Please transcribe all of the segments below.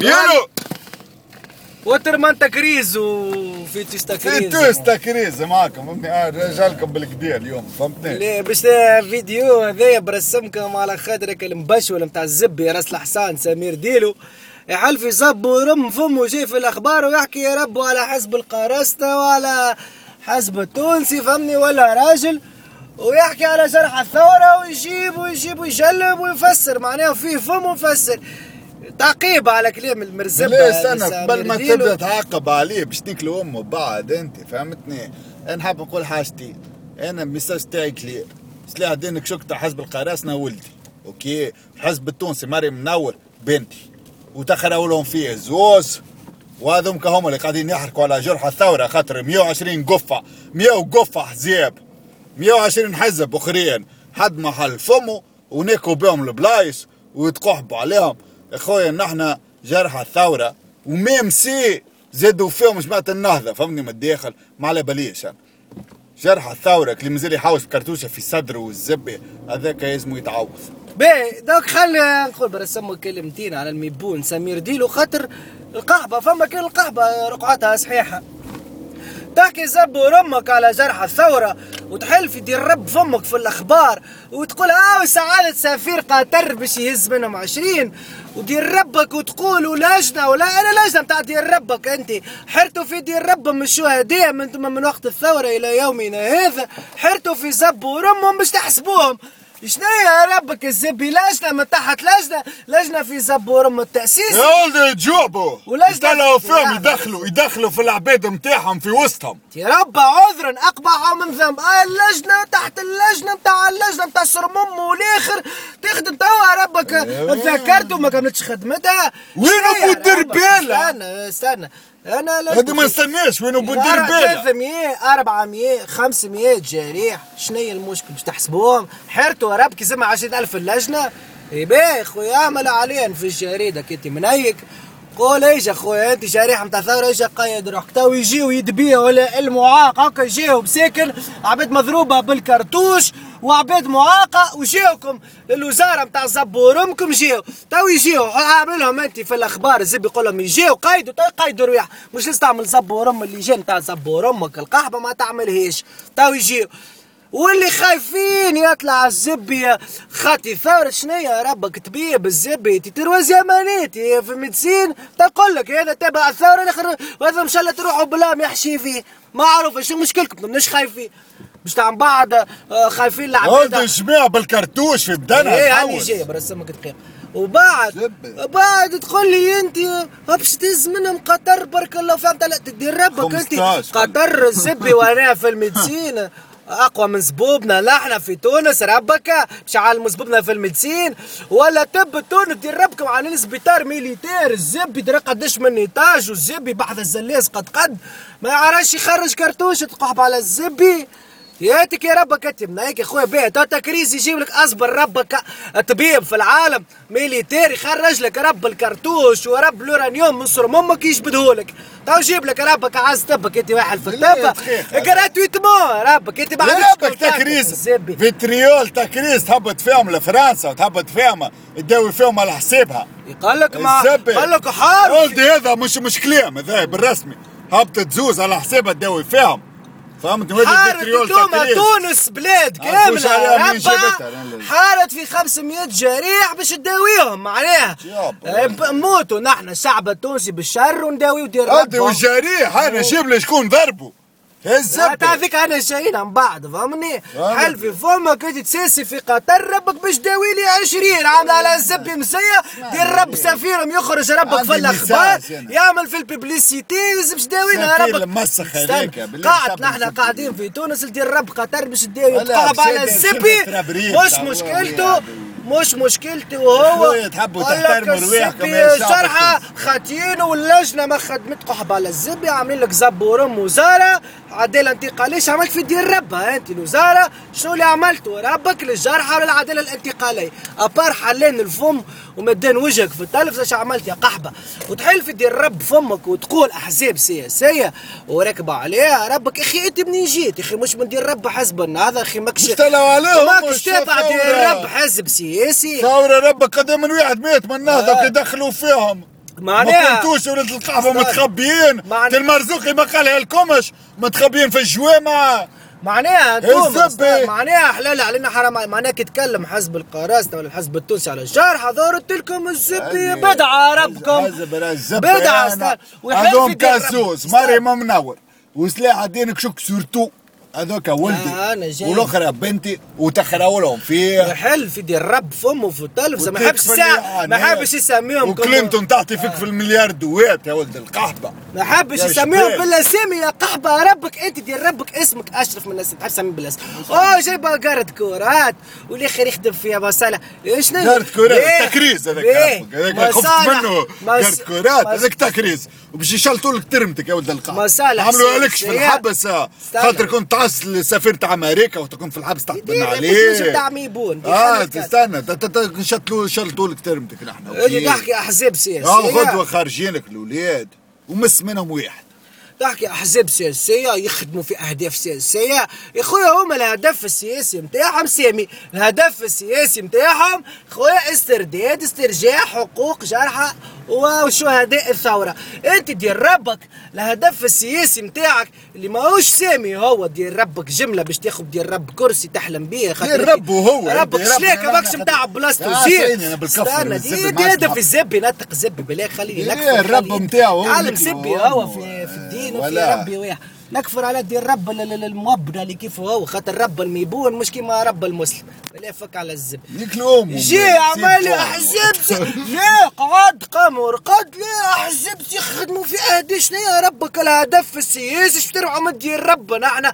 يلو وترمان تكريز وفيتوس في تكريز توس تكريز معاكم فهمتني؟ آه، رجالكم بالكدا اليوم فهمتني؟ ليه؟ باش فيديو هذايا برسمكم على خاطرك المبشول نتاع الزبي راس الحصان سمير ديلو. يحل في صب ورم فمه جاي في الأخبار ويحكي يا رب على حزب القرصنة وعلى حزب التونسي فهمني؟ ولا راجل. ويحكي على جرح الثورة ويجيب ويجيب ويجلب ويفسر معناه فيه فم ويفسر تعقيب على كلام المرزبة ليه استنى قبل ما. تبدأ تعاقب عليه باش تاكلوا امه بعد أنت فهمتني؟ أنا نحب نقول حاجتي. أنا الميساج تاعي كلير سلاح دينك شكت حزب القراصنة ولدي أوكي؟ الحزب التونسي مريم منور بنتي. وتخروا لهم فيه زوز. وهذوم هم اللي قاعدين يحركوا على جرح الثورة خاطر 120 قفة. 100 قفه حزاب 120 حزب أخرين. حد محل فمه وناكوا بهم البلايص ويتقحبوا عليهم. اخويا نحن جرح الثورة و même si زادوا فيهم جماعة النهضة. فهمني من الداخل؟ ما على باليش. جرح الثورة اللي مازال يحوش كرتوشه في صدره والزبة هذاك لازم يتعوض. باهي دوك خلي نقول برسموا كلمتين على الميبون. سمير ديلو خاطر القحبة فما كان القحبة رقعتها صحيحة. تحكي زبورمك على جرح الثورة وتحل في دير رب فمك في الأخبار وتقول آه سعادة سفير قطر باش يهز منهم عشرين. ودير ربك وتقول ولجنة ولا أنا لجنة بتاع دير ربك أنت حرتوا في دير رب من الشهداء من من وقت الثورة إلى يومنا هذا. حرتوا في زبورمهم باش تحسبوهم. شنو يا ربك الزبي؟ لجنة من تحت لجنة لجنة في زبور من التأسيس. يا ولدي جوبوا ولا يطلعوا فيهم. يدخلوا يدخلوا في العباد نتاعهم في وسطهم. يا رب عذرا اقبح من ذنب. آه اللجنة تحت اللجنة بتاع اللجنة بتاع سرمم والآخر. تخدم توا ربك. تذكرت وما كملتش خدمتها. وين ربك؟ بالة؟ استنى استنى. أنا هذه ما نستناش وين ابو الدير بالة 300 400 500 جريح. شنو المشكل؟ باش تحسبوهم. حيرتوا كي زعما 20000 اللجنة. اي باهي خويا أعمل عليا في الجريدة. كنت منيك. قول إيش اخويا أنت شريحه نتاع ثورة؟ إيش قايد روحك؟ تو يجيو يدبيو ولا المعاق. هكا يجيو مساكن عباد مضروبة بالكرتوش. وعباد معاقه وجيوكم للوزاره نتاع زبورمكم جيو. تو يجيو عامل لهم انت في الاخبار الزب يقول لهم يجيو قايدوا تو يقايدوا رياح مش لازم تعمل زبورم اللي جا نتاع زبورمك القحبه ما تعملهاش تو يجيو. واللي خايفين يطلع الزبي خاطي ثورة شنو يا ربك تبيب الزبي تتروى زمانيتي في ميدسين. تقول لك هذا تبع الثورة الآخر وهذا ان شاء الله تروحوا بلا ما يحشي فيه معروف شو مشكلكم؟ مش خايفين. مش تاع بعض آه، خايفين ولدي لعباد جماعة بالكرتوش في بدنها إيه هاني. جاي برسمك دقيقة وبعد. بعد تقول لي أنت باش تهز منهم قطر بارك الله فهمت لا تدير ربك أنت. 15. قطر الزبي وأنا في الميدسين أقوى من زبوبنا. لا إحنا في تونس. ربك مش عالم زبوبنا في الميدسين ولا تب تونس دير ربكم عن سبيطار ميليتير. الزبي ترى قداش من إيطاج. والزبي بحث الزلاس قد قد. ما يعرفش يخرج كرتوش. تقحب على الزبي ياتك يا ربك كتب هيك يا خويا بيه تو تكريز يجيب لك أصبر ربك طبيب في العالم ميليتير يخرج لك رب الكرتوش ورب اليورانيوم من صرم أمك يجبدهولك تو يجيب لك ربك عز طبك انت واحد في الطب. جراتويتمون ربك انت عندكش ربك تكريز. فيتريول تكريز تهبط فيهم لفرنسا وتهبط فيهم تداوي فيهم على حسابها. قال لك ما. قال لك حار هذا مش مش كلام هذا بالرسمي. هبطت زوز على حسابها تداوي فيهم فهمت حارت تكريز تونس بلاد كاملة. حارت في 500 جريح باش تداويهم معناها. آه، نموتوا نحن الشعب التونسي بالشر ونداويو دير ربهم. والجريح أنا لي شكون ضربه الزبدة. تعرفيك أنا شايين عن بعض فهمني. حل في فمك انت تساسي في قطر ربك باش داوي لي 20 عامله على الزبي مسيه دير رب سفيرهم يخرج ربك في الأخبار. يعمل في ال publicité باش داوينا ربك. بالله قاعد نحن. قاعدين في تونس دير رب قطر باش داوي. على الزبي. تعال. مشكلته. مش مشكلته هو شوية تحبوا تحترموا يا شعب شرحة خاتين واللجنة ما خدمت قحب على الزبي عاملين لك زبورم وزارة. عداله انتقاليه شو عملت في دير ربها؟ انت الوزارة شنو اللي عملته ربك للجرحى للعداله الانتقاليه أبار حلين الفم ومدين وجهك في التلفزه شو عملت يا قحبة. وتحل في دير رب فمك وتقول أحزاب سياسية. وراكبه عليها ربك أخي أنت منين جيت؟ أخي مش من دير رب حزب النهضه أخي ماكش ماكش تابع دير. رب حزب سياسي. ثورة ربك قدام من واحد مات من النهضة آه. كي دخلوا فيهم معناها- ما كنتوش ولاد القحبه. متخبيين. المرزوقي ما قالها لكمش متخبيين في الجوامع. معناها الزبي. معناها حلال علينا حرام معناها كي تكلم حزب القراصنة ولا الحزب التونسي على الشرح حضرت لكم الزبي بدعة ربكم بدعة رب. كاسوس. مريم منور وسلاح الدين كشك سورتو هذوك ولدي. آه، جاي. والأخرى بنتي وتخروا لهم فيه يحل في دير رب فمه في التلفزة ما وتكفل الساعة يعني. ما يحبش يسميهم وكلينتون تعطي فيك في المليار دوات يا ولد القحبة. ما حبش يسميهم. بالاسامي يا قحبة ربك انت دير ربك اسمك أشرف من الناس تحب تسمي بالاسم. أوه جايبة قارة كورات. والاخر يخدم فيها مصالح شنو؟ قارة كورات ليه؟ تكريز هذاك؟ ربك. هذاك خفت منه. قارة كورات. هذاك تكريز. وباش يشلطوا لك ترمتك يا ولد القحبة. مصالح عملوا لكش في. الحبس آه. خاطر كنت تعس سفيرة أمريكا وتكون في الحبس تحت بن دي- دي عليه مش بتاع ميبون آه. تستنى. شلطوا شلطوا لك ترمتك نحن اللي تحكي أحزاب سياسية. آه غدوة خارجين لك الأولاد ومس منهم واحد. تحكي أحزاب سياسية يخدموا في أهداف سياسية. يا خويا هما الهدف السياسي نتاعهم سامي. الهدف السياسي نتاعهم خويا استرداد استرجاع حقوق جرحى وشهداء الثورة؟ انت دين ربك الهدف السياسي نتاعك اللي ماهوش سامي هو دين ربك جملة باش تاخذ دين رب كرسي تحلم بيه. خاطر دين ربه. هو، ربك رب- أنا- ماكش نتاع بلاصتو أنا بالكفر استنى دي هدف. الزبي نطق زبي بالله خليني نكفر الرب هو تعلم زبي هو. في, الدين وفي. ربي واحد. نكفر على دين رب ال- ال- الموبنا اللي كيف هو خاطر رب الميبون مش كيما رب المسلم. بالله فك على الزب. الام جي عمال احزاب لا قعد قمر قد لا احزاب يخدموا في أهدي. شنو يا ربك الهدف السياسي اش ترفعوا من دين ربنا إحنا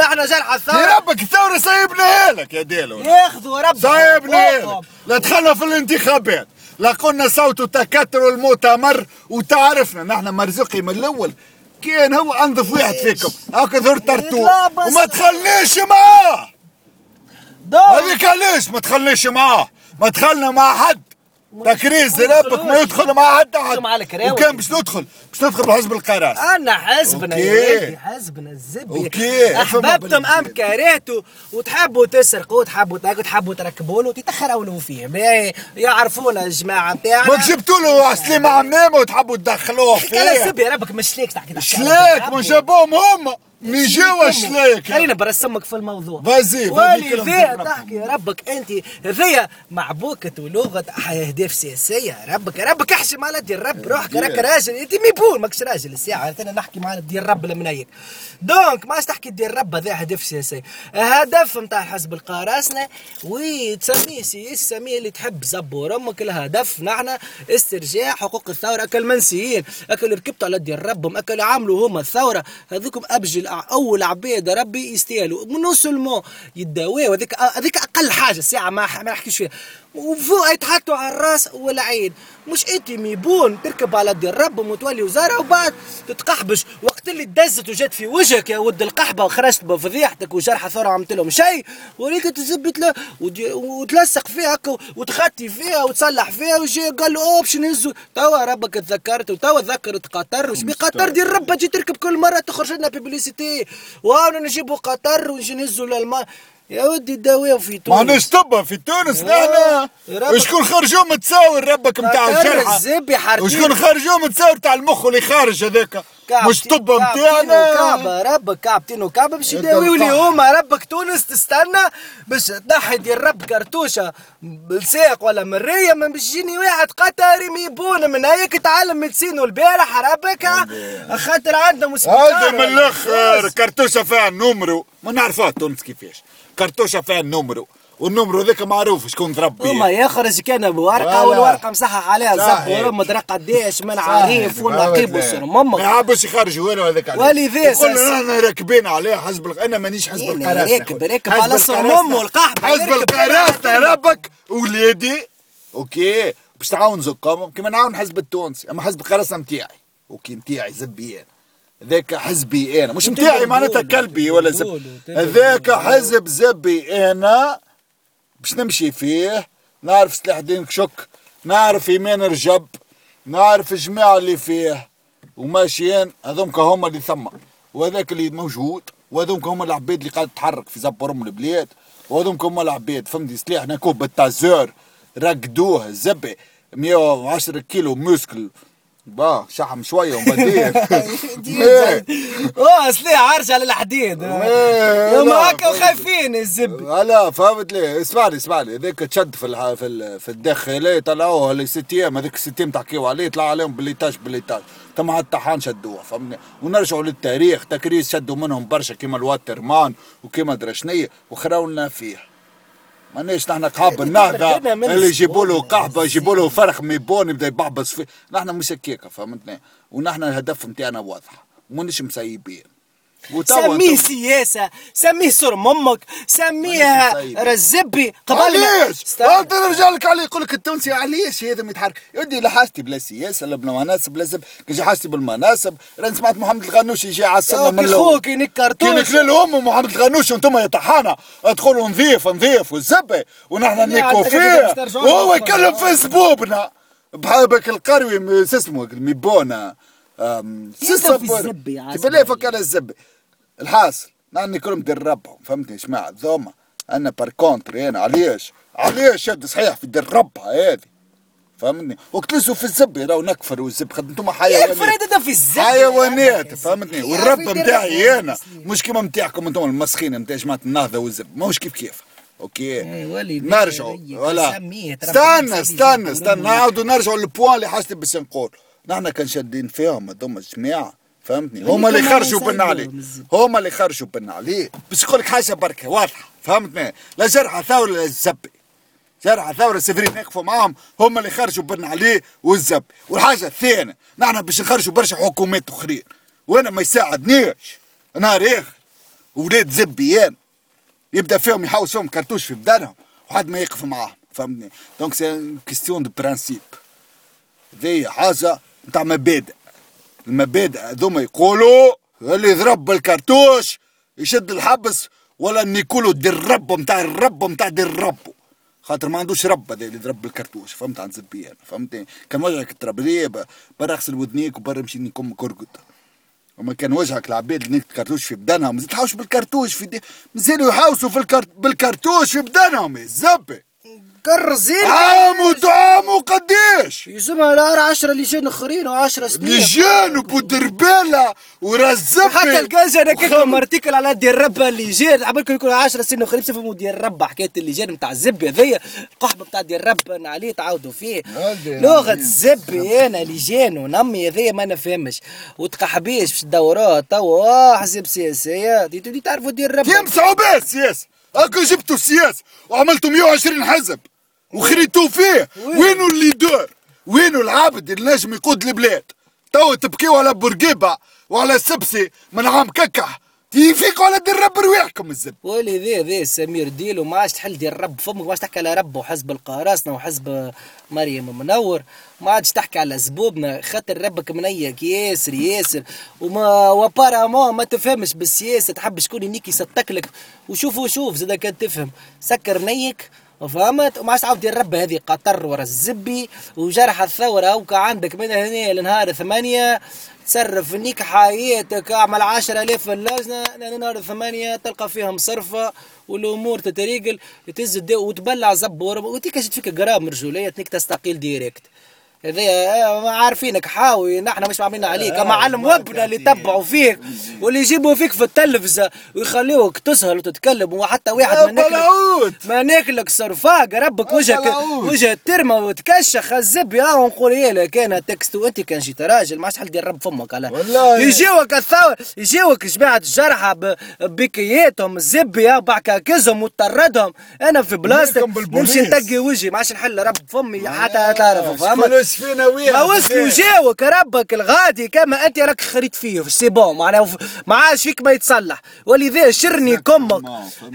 إحنا جرح يا الثوره ربك الثورة سايبناها لك يا ديلو. ياخذوا رب سايبناها لك. لا دخلنا في الانتخابات. لا قلنا صوت تكتر المؤتمر وتعرفنا. نحن مرزوقي من الأول. كان هو أنظف واحد فيكم. هاك ظهر بس- وما تخليش معاه. هذيك علاش ما تخليش معاه. ما دخلنا مع حد. تكريز ربك ما يدخل مع حد الكراوي. وكان باش ندخل باش ندخل بحزب القراص أنا حزبنا. يا حزبنا الزبي. أحببتم أم كرهتوا وتحبوا تسرقوا وتحبوا تاكلوا تحبوا تركبوا له تتخروا فيه. يعرفونا الجماعة بتاعنا. ما جبتوا له سليمة عمامة وتحبوا تدخلوه فيه. الزبي ربك مش ليك تحكي شلاك ما جابوهم هما من جوا شلاك خلينا برسمك في الموضوع. فازي، ولذا. تحكي ربك أنت هذيا معبوكة ولغة اهداف سياسية. يا ربك ربك احشم على دير رب روحك راك راجل. أنت ميبول ماكش راجل. الساعة أنا نحكي مع دير رب المنيك donc ما عادش تحكي دين رب هذا هدف سياسي هدف نتاع حزب القراصنة وتسميه سياسي سميه اللي تحب زبور أمك. الهدف نحن استرجاع حقوق الثورة أكل منسيين اكل ركبتوا على دين ربهم اكل عملوا هما الثورة. هذوكم أبجل أول عباد ربي يستاهلوا. non seulement يداويو هذيك هذيك أقل حاجة. الساعة ما ما نحكيش فيها وفوق يتحطوا على الراس والعين مش انت ميبون تركب على دين ربهم وتولي وزارة وبعد تتقحبش. وقت اللي دزت وجات في وجهك يا ود القحبة وخرجت بفضيحتك وجرح ثورة عملت لهم شيء. وليك تزبط له وتلصق فيها وتخطي فيها وتصلح فيها وجي قال له اوه باش نهزوا توا ربك تذكرت وتوا ذكرت قطر. وش قطر دير ربها تجي تركب كل مرة تخرج لنا بيبليسيتي وأنا نجيبوا قطر ونجي نهزوا للما يا ودي داويه في ما تونس. عندناش طب في تونس نحن ربك- وشكون خرجوا متساور ربك نتاع الجرحى. وشكون خرجوا متساور تاع المخ اللي خارج هذاك. مش طب نتاعنا كعبة ربك كعبتين وكعبة باش انت يداويوا لي. هما ربك تونس تستنى باش تنحي ديال رب كرتوشة. بالساق ولا مرية ما باش يجيني واحد قطري ميبون من هيك تعلم ميدسين البارح ربك. خاطر عندهم هذا من الأخر كرتوشة فيها النمرو ما نعرفوها تونس كيفاش. كرتوشة فيها النمرو والنمرو ذاك معروف شكون ضرب هما يخرج كان بورقة ولا. والورقة مصحح عليها. زب ورم قديش من عريف والنقيب والسر ما ماما. يحبش يخرج والو هذاك. ولذا يقول ساس- لنا إحنا راكبين عليه حزب الق... أنا مانيش حزب إيه، القراصنة راكب-. راكب على صمم. والقحبة، حزب راكب القراصنة ربك ولادي أوكي. باش تعاون زكام كيما نعاون حزب التونسي. أما حزب القراصنة نتاعي أوكي نتاعي زبي أنا ذاك حزبي أنا. مش نتاعي معناتها كلبي ولا زب. هذاك حزب زبي أنا. باش نمشي فيه نعرف سلاح الدين كشك نعرف إيمان رجب نعرف الجماعة اللي فيه وماشيين هذومك هما اللي ثم. وهذاك اللي موجود وهذومك هما العباد اللي قاعد تتحرك في زبر أم البلاد وهذومك هما العباد فهمتي؟ سلاح ناكوه بالتازور رقدوه زبي 110 كيلو موسكل با شحم شوية وبدير آه سليح عرش على الحديد. إيه، يوم لا، هكا وخايفين الزب. لا فهمت لي. اسمعني اسمعني. هذيك تشد في الح... في ال... في الداخليه طلعوها لي ست أيام. هذيك ست أيام تحكيو عليه. طلع عليهم بالليتاج بالليتاج تم على الطحان شدوها فهمني ونرجعوا للتاريخ. تكريس شدوا منهم برشا كيما الواترمان وكيما درشنية وخراو لنا فيه. مانيش نحن قحاب النهضة اللي يجيبوا له. قحبة يجيبوا له فرخ ميبون يبدا يبعبص فيه. نحن مش هكاكا فهمتني؟ ونحن الهدف نتاعنا واضح. مانيش مسيبين. سميه سياسة سميه صرم أمك سميه سيد. رزبي قبل علاش؟ انت نرجع لك عليه يقول لك التونسي علاش هذا ما يتحرك؟ يدي لا حاجتي بلا سياسة لا بلا مناسب لا زب. كي حاجتي بالمناسب راني سمعت محمد الغنوشي يجي على السنة من الأول. خوك ينك كي نكلل امه محمد الغنوشي وأنتم يا طحانه أدخلوا نظيف نظيف والزبه ونحن نيكو فيه. وهو. يكلم في سبوبنا بحبك القروي شو اسمه عسل؟ كيف ليه فكر الزبه الحاصل. نحن كلهم دربهم فهمتني جماعة؟ ذوما. أنا بار كونتر أنا. علاش؟ علاش يد صحيح في دربها هذه؟ فهمتني؟ وقتلسوا في الزب راهو نكفر والزب. خد أنتم حيوانات. الفريدة في الزب حيوانات فهمتني؟ والرب نتاعي. أنا. مش كيما نتاعكم أنتم المسخين نتاع جماعة النهضة والزب. ماهوش كيف كيف. أوكي. إيه، نرجعوا. ولا. استنى استنى استنى. نعاودوا نرجعوا للبوان اللي حاجتي باش نقول. نحن كان شادين فيهم هذوما الجماعة. فهمتني؟ هما اللي خرجوا عليه. الزب. هما اللي خرجوا بنا عليه. بس يقول لك حاجة بركة واضحة. فهمتني؟ لا جرحى ثورة لا الزبي. جرحى ثورة سفرين نقفوا معاهم. هم اللي خرجوا بنا عليه والزب والحاجة الثانية نحن باش نخرجوا برشا حكومات أخرين. وأنا ما يساعدنيش. نهار آخر ولاد زبيان. يبدأ فيهم يحوس فيهم كرتوش في بدنهم. وحد ما يقف معاهم. فهمتني؟ donc c'est question de principe ذي حاجة نتاع مبادئ. المبادئ هذوما يقولوا اللي يضرب بالكرتوش يشد الحبس ولا نيكولو دير ربه نتاع الرب نتاع دير ربه خاطر ما عندوش رب هذا اللي يضرب بالكرتوش فهمت عن زبيان فهمتني؟ كان وجهك تربريه برا أغسل ودنيك وبرا مشي نكم كرقد وما كان وجهك العباد اللي نكت كرتوش في بدنهم ما تحاوش بالكرتوش في دي مازالوا يحاوسوا في الكرت... بالكرتوش في بدنهم يا زبي. كرزين عام ودعام وقديش؟ يسمى الار 10 لجان آخرين و10 سنين. لجان وبودربالة ورزبي حتى الكاج أنا كنت مرتكل على ديال ربا اللي جان عملكم يكون 10 سنين آخرين بصفة ديال ربا حكاية اللجان نتاع الزب هذيا. القحبه نتاع ديال ربا عليه تعاودوا فيه. هذه لغة هذه. الزب أنا لجان ونمي هذيا ما نفهمش. وتقحبيش باش الدورات توا. حزب دي تعرفوا ديال ربا يمسحوا به السياسة هاكا جبتوا السياسة وعملتوا 120 حزب. وخريتوا فيه. وين؟ وينو الليدر وينو العابد اللي نجم يقود البلاد؟ توا تبكيوا على بورقيبة وعلى سبسي من عام ككح يفيقوا على دير رب رواحكم الزب ولي ذي ذي سمير ديلو ما عادش تحل ديال رب فمك ما عادش تحكي على رب وحزب القراصنة وحزب مريم منور. ما عادش تحكي على زبوبنا خاطر ربك منيك. ياسر ياسر. وما وبارامون ما تفهمش بالسياسة. تحب شكون ينيك يصدق لك وشوف وشوف زاد كان تفهم. سكر نيك فهمت وما ديال رب هذه قطر ورا الزبي وجرح الثورة وكا عندك من هنا لنهار ثمانية تصرف نيك حياتك أعمل عشرة آلاف في اللجنة لأن نهار ثمانية تلقى فيها مصرفة والأمور تتريقل تهز وتبلع زبور وتيك جت فيك جرام رجولية تنيك تستقيل ديريكت. هذا آه، عارفينك حاوي نحن مش عاملين عليك اما علم وابنا اللي يتبعوا فيك واللي يجيبوا فيك في التلفزة ويخليوك تسهل وتتكلم وحتى واحد ما ناكلك ما ناكلك صرفاق ربك وجهك. وجه ترمى وتكشخ الزب يا ونقول يا لك كان تكست وأنت كان جيت راجل ما عادش حل رب فمك على والله. يجيوك الثور يجيوك جماعة الجرحى بكياتهم الزب يا بعكاكزهم وتطردهم أنا في بلاصتك. نمشي نتقي وجهي ما عادش نحل رب فمي حتى تعرفوا فهمت فلوس فينا وياه ما وصلوا جاوك ربك الغادي كما أنت راك خريت فيه. في سي بون معناها ما عادش فيك ما يتصلح. ولذا شرني كمك.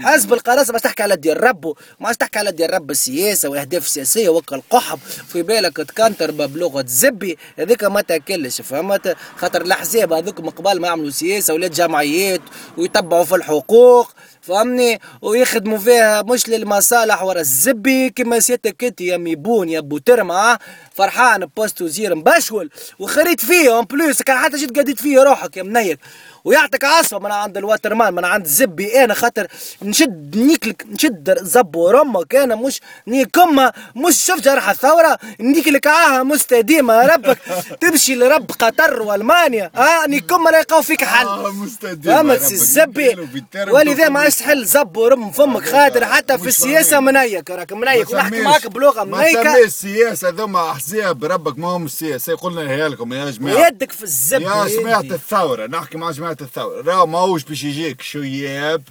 حزب القراصنه باش تحكي على ديال ربه ما عادش تحكي على ديال رب السياسة والأهداف السياسية وكا القحب. في بالك تكنتر بلغه زبي. هذيك ما تاكلش فهمت؟ خاطر الأحزاب هذوك من قبل ما يعملوا سياسة ولاد جمعيات ويتبعوا في الحقوق. فهمني؟ ويخدموا فيها مش للمصالح ورا الزبي كما سيادتك انت يا ميبون يا بو ترمى فرحان بوست وزير مبشول وخريت فيه اون بلوس كان حتى جيت قديت فيه روحك يا منيك. ويعطيك عصفه من عند الوترمان من عند الزبي أنا خاطر نشد نيكلك نشد زب ورمك أنا مش نيكما مش شوف جرح الثورة نيكلك عاها مستديمه ربك تمشي لرب قطر وألمانيا ها نيكما لا يلقاو فيك حل آه، فهمت ربك. الزبي ولذا ما تخرج. يستحل زب ورم فمك خاطر حتى في السياسة. منيك راك منيك ما ونحكي معاك بلغه ما منيكة تسميش السياسة ذوما أحزاب ربك ما هم السياسة قلنا لكم يا جماعة يدك في الزب يا جماعة يدي. الثورة نحكي مع جماعة الثورة. راهو ماهوش باش يجيك شياب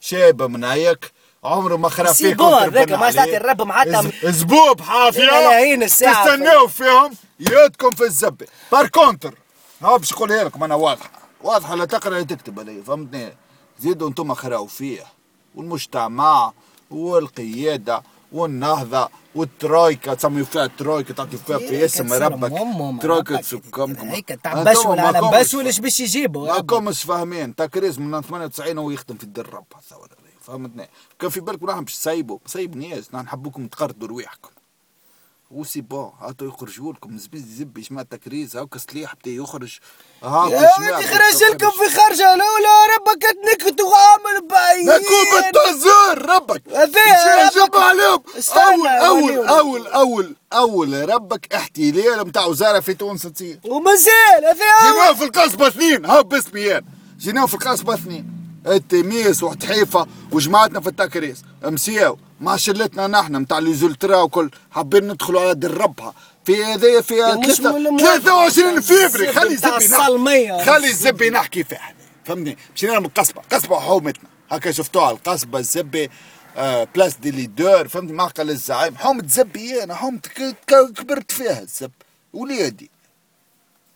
شاب منايك عمره ما خرا فيك وتربنا هذاك ما. ساعة الرب معناتها زبوب حافية. ملايين الساعة. تستناو فيهم يدكم في الزبة. بار كونتر. ها باش نقولها لكم أنا واضحة. واضحة لا تقرأ لا تكتب علي فهمتني؟ زيدوا أنتم خراو فيه والمجتمع والقيادة. والنهضة والترويكا تسميو فيها الترويكا تعطيو فيها في اسم ربك. ترويكا تسكمكم هيك تاع بس ولا أنا بس ولاش باش يجيبوا ما كومش فاهمين. تكريز من 98 وهو يخدم في الدر رب الثورة فهمتني؟ كان في بالكم نحن باش تسيبوا سيب نحن نحبوكم تقردوا رواحكم. وسي بون هاتوا يخرجوا لكم زبي زبي شمع تكريز هاكا سلاح بدا يخرج. هاكا يا خرج لكم. في خرجة الاولى ربك تنكتوا عامل بعيد. نكون بالتزر ربك. شوف ربك. عليهم؟ اول اول. اول اول أول ربك احتلال نتاع وزارة في تونس تصير. ومازال هذا جيناو في القصبة اثنين ها باسمي أنا جيناو في القصبة اثنين. التميس وحتحيفة وجماعتنا في التكريس. مسياو مع شلتنا نحن نتاع ليزولترا وكل حابين ندخلوا على دربها في هذايا في مش من المهم. 23 فيفري خلي بتاع زبي الصلمية. نحكي خلي الزبي نحكي فيها. فهمني؟ مشينا من القصبة قصبة حومتنا. هكا شفتوها القصبة الزبي آه بلاس دي ليدور فهمتني معقل الزعيم. حومة زبي أنا. حومة كبرت فيها الزب. وليدي.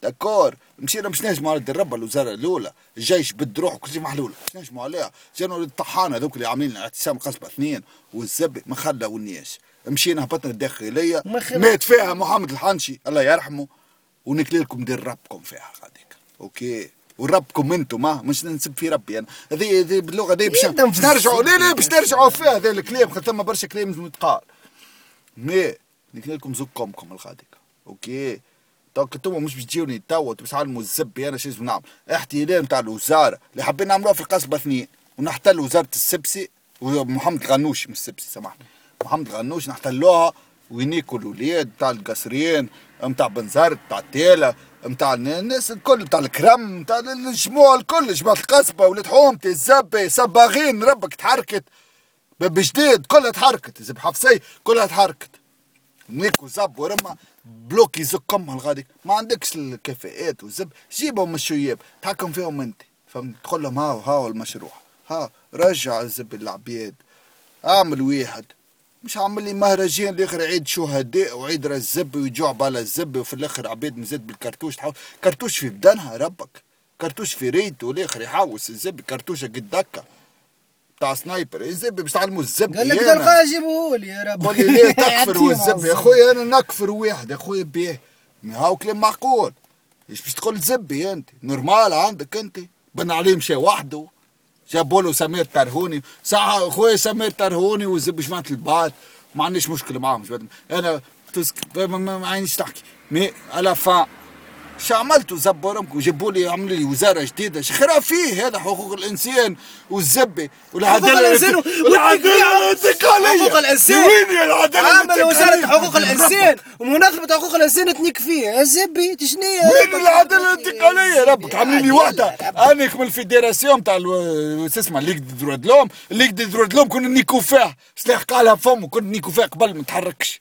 داكور. مشينا باش نهجموا على الدربه الوزارة الأولى. الجيش بد روح كل شيء محلوله باش نهجموا عليها. جانوا الطحانة هذوك اللي عاملين اعتصام قصبه اثنين والزبي ما خلاونيش مشينا هبطنا الداخلية. مات فيها محمد الحنشي الله يرحمه. ونكلي لكم دير ربكم فيها غاديك أوكي. وربكم أنتم ما مش نسب في ربي أنا. هذه هذه باللغة باش يدم باش نرجعوا لا لا. باش نرجعوا فيها. هذا الكلام خاطر ثم برشا كلام لازم يتقال. مي نكلي لكم زكمكم الغاديك أوكي. دونك أنتم مش باش تجيوني توا تعلموا الزبي أنا لازم نعمل احتلال نتاع الوزارة. اللي حابين نعملوها في القصبة اثنين. ونحتل وزارة السبسي ومحمد الغنوشي مش السبسي سامحني. محمد الغنوشي نحتلوها وينيكوا الاولاد نتاع القصريين نتاع بنزرت نتاع التيله نتاع الناس الكل نتاع الكرم نتاع الجموع الكل جماعة القصبة ولاد حومتي الزبي صباغين ربك تحركت بجديد كلها تحركت زب حفصي كلها تحركت. نيك وزب ورمى. بلوك يزكم الغادي. ما عندكش الكفاءات وزب. جيبهم الشياب. تحكم فيهم انت. فهمت؟ تقول لهم هاو هاو المشروع. ها رجع الزب العبيد. اعمل واحد مش عامل لي مهرجان الآخر عيد شهداء وعيد الزب ويجوع بالا الزب وفي الآخر عبيد مزاد بالكرتوش. تحاول. كرتوش في بدنها ربك. كرتوش في ريته والاخر يحوس الزب. كرتوشة قد دكه بتاع سنايبر. الزب باش تعلموا الزب قال لك. تلقاه جيبوه لي يا رب قول لي ليه تكفر يعطيهم والزب يا خويا أنا نكفر واحد. يا خويا بيه. هاو كلام معقول. إيش باش تقول زبي انت نورمال عندك انت بن عليه مشى وحده. جابوا له سمير ترهوني ساعة خويا سمير ترهوني والزب جماعة البعض ما عنديش مشكلة معاهم. أنا تسك ما عينيش تحكي. مي على فان. شو عملتوا؟ زبورمكم جابوا لي عملوا لي وزارة جديدة. شخرا فيه هذا حقوق الإنسان والزبي والعدالة؟ الإنسان الانت- والعدالة الانتقاليه حقوق الإنسان. وين يا العدالة؟ عمل الانتقالية؟ حقوق الإنسان. ومنظمة حقوق الإنسان تنيك فيه. يا زبي تشنية وين العدالة الانتقالية؟ ربك عاملين لي وحدة. أنا كمل الفيدراسيون تاع شو اسمه ليك دي دروا دلوم ليك دي دروا دلوم كنا نيكو فيه سلاح قالها فمه كنا نيكو فيه قبل ما تحركش.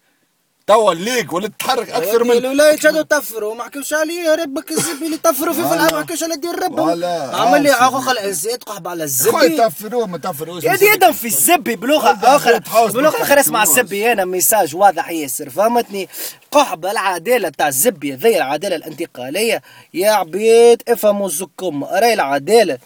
توا الليك ولا تتحرك أكثر من الولاية كانوا طفروا. ما حكوش عليه يا ربك الزبي اللي طفروا فيه في العام ما حكوش على دير ربه ولا. عمل لي حقوق الإنسان تقحب على خويا الزبي تفروه ما تفروش يا يدم في الزبي أخرى تحاول بلغة أخرى اسمع. الزبي. أنا ميساج واضح ياسر فهمتني؟ قحب العدالة تاع الزبي ذي العدالة الانتقالية. يا عبيد افهموا زكم راي العدالة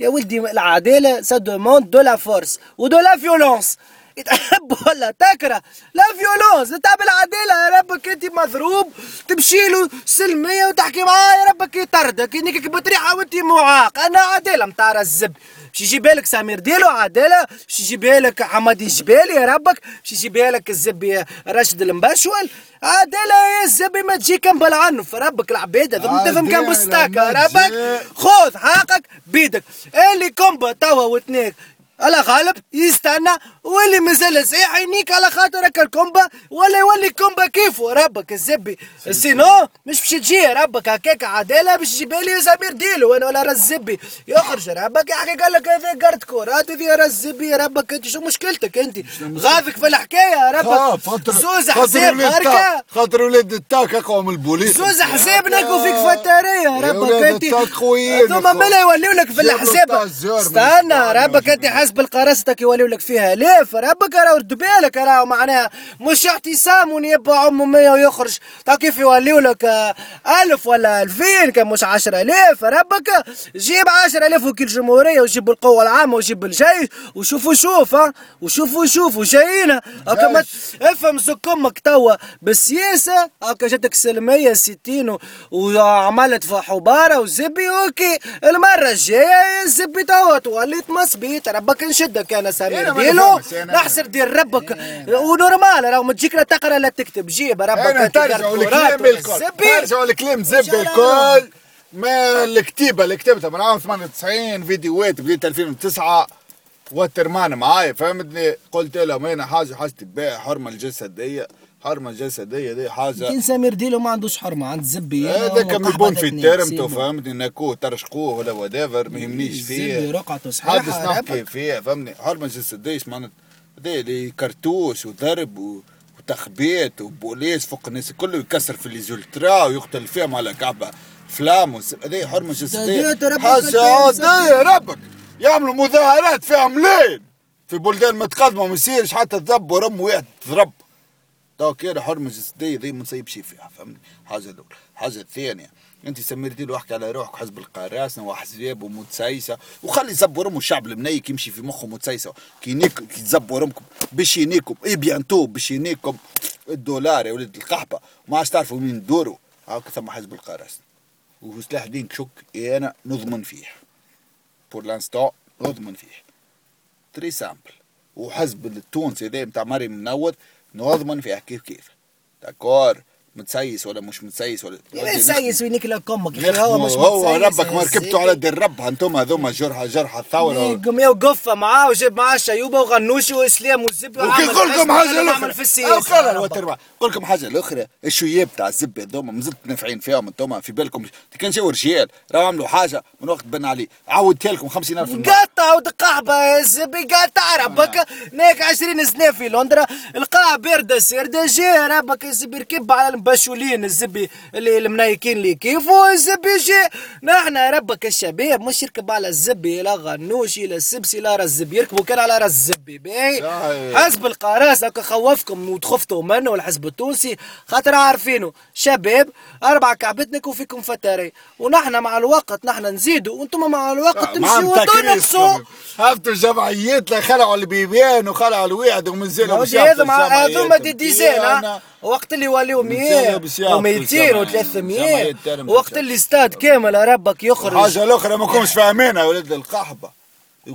يا ولدي العدالة ça demande de la force و de la violence تحب ولا تكره. la violence تاع بالعدالة يا ربك. أنت مضروب تمشي له سلمية وتحكي معاه يا ربك. يطردك إنك بطريحة وأنت معاق. أنا عدالة متاع الزب. باش يجيبها لك سمير ديلو عدالة باش يجيبها لك حمادي الجبالي يا ربك. باش يجيبها لك الزبي راشد المبشول عدالة يا الزبي ما تجي كان بالعنف ربك العبيد هذا تفهم كان ما ربك. خذ حقك بيدك. اللي كومبا توا وتنيك على غالب يستنى واللي مازال صحيح ينيك على خاطرك الكومبا. ولا يولي كومبا كيفه ربك الزبي. سينو؟ مش باش تجي ربك هكاك عدالة باش تجيب لي سمير ديلو. أنا ولا رزبي يخرج ربك يحكي قال لك هذا قرد كورات هذه رزبي ربك أنت شو مشكلتك أنت؟ غاضك في الحكاية ربك. زوز حساب بركه خاطر ولاد التاك اقوى من البوليس. زوز حسابنا وفيك فتارية يا ربك أنت. ثم. بلا يوليو لك في الحساب استنى ربك أنت. حسب القراصتك يوليو لك فيها ليف ربك راهو رد بالك راهو معناها مش احتسام ونيبا عمو 100 ويخرج. تا كيف يوليو لك آه، ألف ولا ألفين؟ كان مش عشرة آلاف ربك جيب عشرة آلاف وكيل جمهورية وجيب القوة العامة وجيب الجيش وشوفوا شوف ها وشوفوا شوفوا جايين. هكا افهم زك أمك توا بالسياسة. هكا جاتك سلمية ستين و- وعملت في حباره وزبي أوكي المرة الجاية الزبي توا توليت مسبيت ربك نشدك أنا ما ديلو نحسر دير ربك. ونورمال راهو ما تجيك لا تقرأ لا تكتب جيب ربك أنا ترجعوا الكلام الكل. ترجعوا الكلام زب؟ الكل. ما الكتيبة اللي كتبتها من عام 98 فيديوهات بديت 2009 وترمان معايا فهمتني؟ قلت لهم أنا حاجة حاجة تباع حرمة الجسديه حرمة الجسديه دي حاجة كان سمير ديلو ما عندوش حرمة عند زبي. هذا كان يكون في ترمته فهمتني نكوه ترشقوه ولا ودافر ما يهمنيش زبي فيه. رقعته صحيحة حدث نحكي فيه فهمني؟ حرمة جسدية معناتها اللي كرتوش وضرب و... وتخبيط وبوليس فوق الناس كله يكسر في ليزولترا ويقتل فيهم على كعبة فلام هذه حرمة جسدية. حاجة عادية ربك! يعملوا مظاهرات فيها ملايين! في بلدان متقدمة ما يصيرش حتى تذب ورم واحد تضرب تو كده حرمه جسديه ذي ما نصيب شيء فيها فهمني؟ حاجة الاولى الحاجة الثانية أنت سمير ديلو احكي على روحك حزب القراسنه واحزاب ومتسيسه وخلي زب ورم الشعب المنيك يمشي في مخه متسيسه كي نيك كي تزب ورمكم باش ينيكم. et bientôt باش ينيكم. الدولار يا ولد القحبة. ما عادش تعرفوا مين تدوروا هاك ثم حزب القراسنه وسلاح الدين كشك. إيه أنا نضمن فيه. بور لانستون نضمن فيه. تري سامبل وحزب التونسي ده بتاع مريم منود نضمن فيه كيف كيف داكور متسيس ولا مش متسيس ولا سيس وينيك لك أمك هو, مش هو متسيس ربك ما ركبتوا زبي. على دير ربها أنتم هذوما جرحى جرحى الثورة. قام يا وقفه معاه وجاب معاه شيوبة وغنوشي وإسلام والزبي وكي نقول لكم حاجة الاخرى في السياسة. نقول لكم حاجة الاخرى الشياب تاع الزبه هذوما مازلت نافعين فيهم أنتم في بالكم. كان جاوا رجال راهو عملوا حاجة من وقت بن علي. عودتها لكم 50000 مرة. قطع ودقحبة يا زبي قطع ربك. ناك عشرين سنة في لندرا القاع باردة سيردة. جا ربك يا زبي ركب على المبشولين الزبي اللي المنايكين اللي كيفو الزبي جا نحن ربك الشباب مش يركب على الزبي لا غنوشي لا السبسي لا راس الزبي. يركبوا كان على راس الزبي. باهي. حزب القراص هكا خوفكم وتخفتوا منه والحزب التونسي خاطر عارفينه. شباب أربع كعبتنك وفيكم فتاري. ونحن مع الوقت نحن نزيدوا وأنتم مع الوقت تمشيوا وتنقصوا هفتوا الجمعيات خلعوا البيبان وخلعوا الواحد ومنزلوا مع هذوما دي ديزين ها وقت اللي يوليو 100 و200 و300 وقت اللي استاد كامل ربك يخرج. حاجة الاخرى ما كنتش فاهمينها يا ولد القحبة.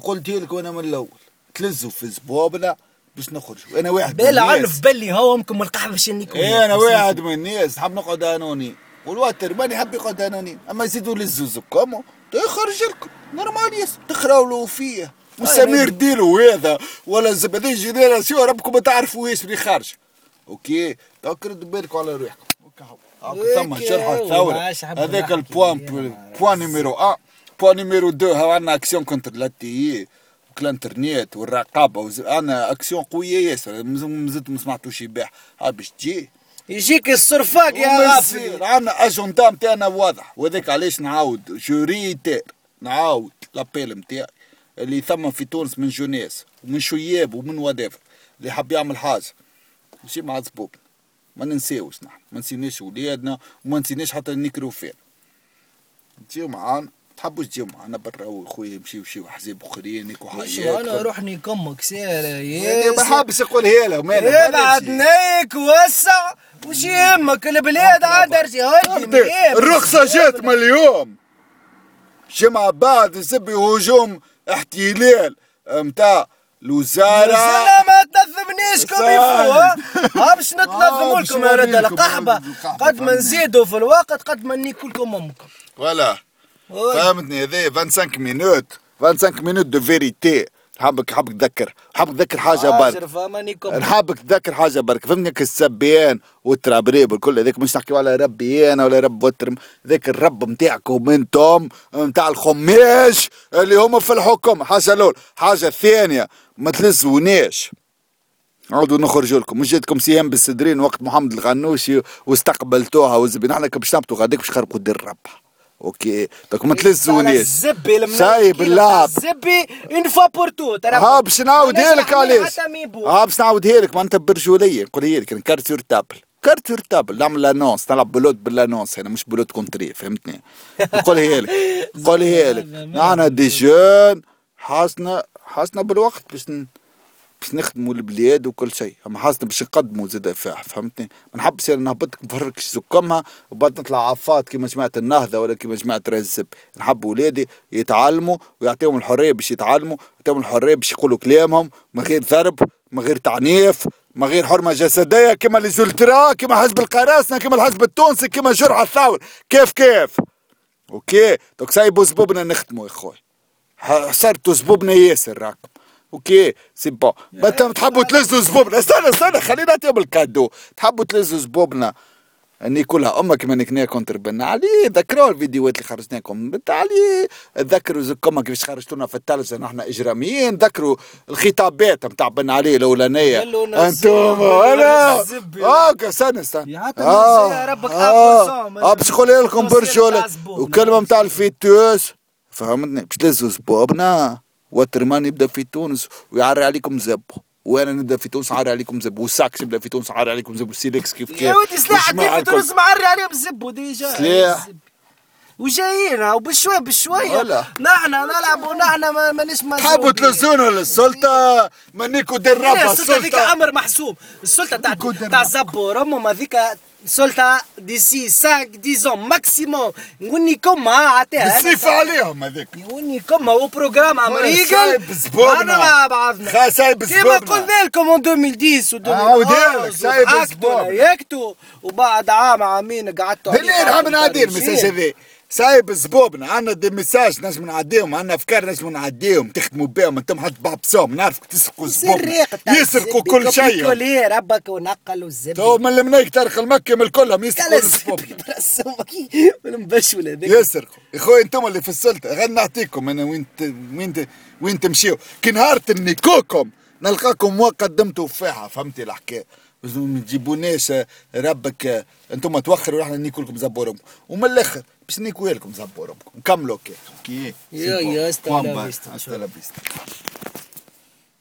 قلت لك وأنا من الأول. تلزوا في زبوبنا باش نخرجوا. أنا واحد من بلا. عنف بلي هو امكم القحبة باش نيكم إيه أنا واحد من الناس. نحب نقعد انوني والوتر ماني حاب يقعد انوني أما يزيدوا لزوا زكامو يخرج لكم. نورمال يس تخراو له فيه وسمير ديلو هذا. ولا الزبدين جينيراسيون ربكم ما تعرفوا إيش اللي خارج. أوكي توك ردوا بالكم على. هاكا ثم شرح حب هذاك البوان. بوان نيميرو 1 بوان نيميرو 2 ها عندنا أكسيون كونتر لا تي الانترنت والرقابة وز... أنا أكسيون قوية ياسر مازلت ما سمعتوش يباح. ها باش تجي. يجيك الصرفاق يا غافل غافل عندنا اجندا نتاعنا واضح. وهذاك علاش نعاود. je réitère نعاود l'appel نتاعي اللي ثم في تونس من jeunesse ومن شياب ومن ودافر اللي حاب يعمل حاجة. ماشي مع زبوبنا ما ننساوش نحن ما نسيناش ولادنا وما نسيناش حتى نكرو فين تجيو معانا تحبوش تجيو معنا برا خويا يمشيو شي حزيب اخرين يكو حياة أنا روحني كمك سير يعني ما حابس يقولها لهم أنا ابعد نيك وسع وش يهمك؟ البلاد عندها رجال الرخصة جات من اليوم. جمعة بعد نسبي هجوم احتلال متاع الوزارة ما تنظمنيش ها؟ باش نتنظموا لكم يا رجال قحبة قد ما نزيدوا في الوقت قد ما نيكوا لكم أمكم. فوالا. فهمتني هذا 25 مينوت 25 مينوت دو فيريتي حابك حابك تذكر. حابك تذكر حاجة برك حابك تذكر حاجة برك فهمني السبيان والترابريب والكل هذاك مش نحكيو على ربي أنا ولا رب وتر ذاك الرب نتاعكم أنتم نتاع الخماش اللي هما في الحكم. حاجة الأول حاجة الثانية ما تلزوناش عودوا نخرجوا لكم. مش جاتكم سيام بالسدرين وقت محمد الغنوشي واستقبلتوها وزبي نحن باش نهبطوا غاديك باش خربوا دير ربها. أوكي دوك ما تلزونيش الزبي سايب اللعب الزبي اون فوا بور تو ها باش نعاودها لك علاش ها باش نعاودها لك معناتها برجوليه نقولها لك كارت سور تابل كارت سور تابل نعمل لانونس نلعب بلوت بالانونس أنا مش بلوت كونتري فهمتني نقولها لك نقولها لك نحن دي جون حاسنا حاسنا بالوقت باش باش نخدموا البلاد وكل شيء. اما حاسنا باش نقدموا زاد فهمتني؟ ما نحبش أنا نهبطك نفركش زكمها وبعد نطلع عفات كيما جماعة النهضة ولا كيما جماعة رزب نحب ولادي يتعلموا ويعطيهم الحرية باش يتعلموا يعطيهم الحرية باش يقولوا كلامهم من غير ضرب من غير تعنيف من غير حرمة جسدية كما ليزولترا كما حزب القراصنة كما الحزب التونسي كما جرعه الثور كيف كيف؟ أوكي دوك سايبوا زبوبنا نخدموا يا خويا صرتوا زبوبنا ياسر راكم. أوكي سي بون مثلا تحبوا تلزوا زبوبنا. استنى استنى خلينا نعطيهم الكادو. تحبوا تلزوا زبوبنا. اني كلها أمك من كنا كونتر بن علي ذكروا الفيديوهات اللي خرجناكم. علي ذكروا زكما كيفاش خرجتونا في التلفزه نحن إجراميين. ذكروا الخطابات نتاع بن علي الأولانية. أنتم أنا أوكي استنى استنى. آه ربك آه باش نقول لكم برجولة وكلمة نتاع الفيتوس. فهمتني؟ باش تلزوا زبوبنا. وترمان يبدأ في تونس ويعري عليكم زب. وأنا نبدأ في تونس عاري عليكم زب. والساكس يبدأ في تونس عاري عليكم زب. والسيليكس كيف كيف؟ يا ودي سلاح في تونس معري عليهم زب وديجا. سلاح. وجايين وبشوي بشوية نحن نلعب ونحن ما مانيش مسؤولين حابوا تلزونا للسلطة مانيكو دير ربها السلطة ذيك أمر محسوب. السلطة تاع تاع زبور أمهم هذيك سلطة ديسي ساك ديزون ماكسيموم نقول عطيها بالسيف عليهم هذيك نقول هو بروجرام امريكي أنا مع بعضنا سايب كيما قلنا لكم 2010 و 2011 سايب يكتو وبعد عام عامين قعدتوا اللي عم نعدي المساج هذا سايب زبوبنا عندنا دي ميساج نجم نعديهم عندنا أفكار نجم نعديهم. تخدموا بهم أنتم حد بعبسهم نعرفك تسرقوا زبوبنا. يسرقوا كل شيء. ربك ونقلوا الزبده تو من المنايك تاريخ المكي من كلهم يسرقوا الزبوبنا. المبشول هذاك. يسرقوا. يا خويا أنتم اللي في السلطة. غير نعطيكم أنا وين وين وين تمشيو. كي نهار نيكوكم نلقاكم وقدمتوا فيها فهمتي الحكاية. ما تجيبوناش ربك. أنتم توخروا راح نيكلكم زبوركم ومن الآخر باش نيكوي لكم زبوركم نكملوا كي يا يا استلا فيستا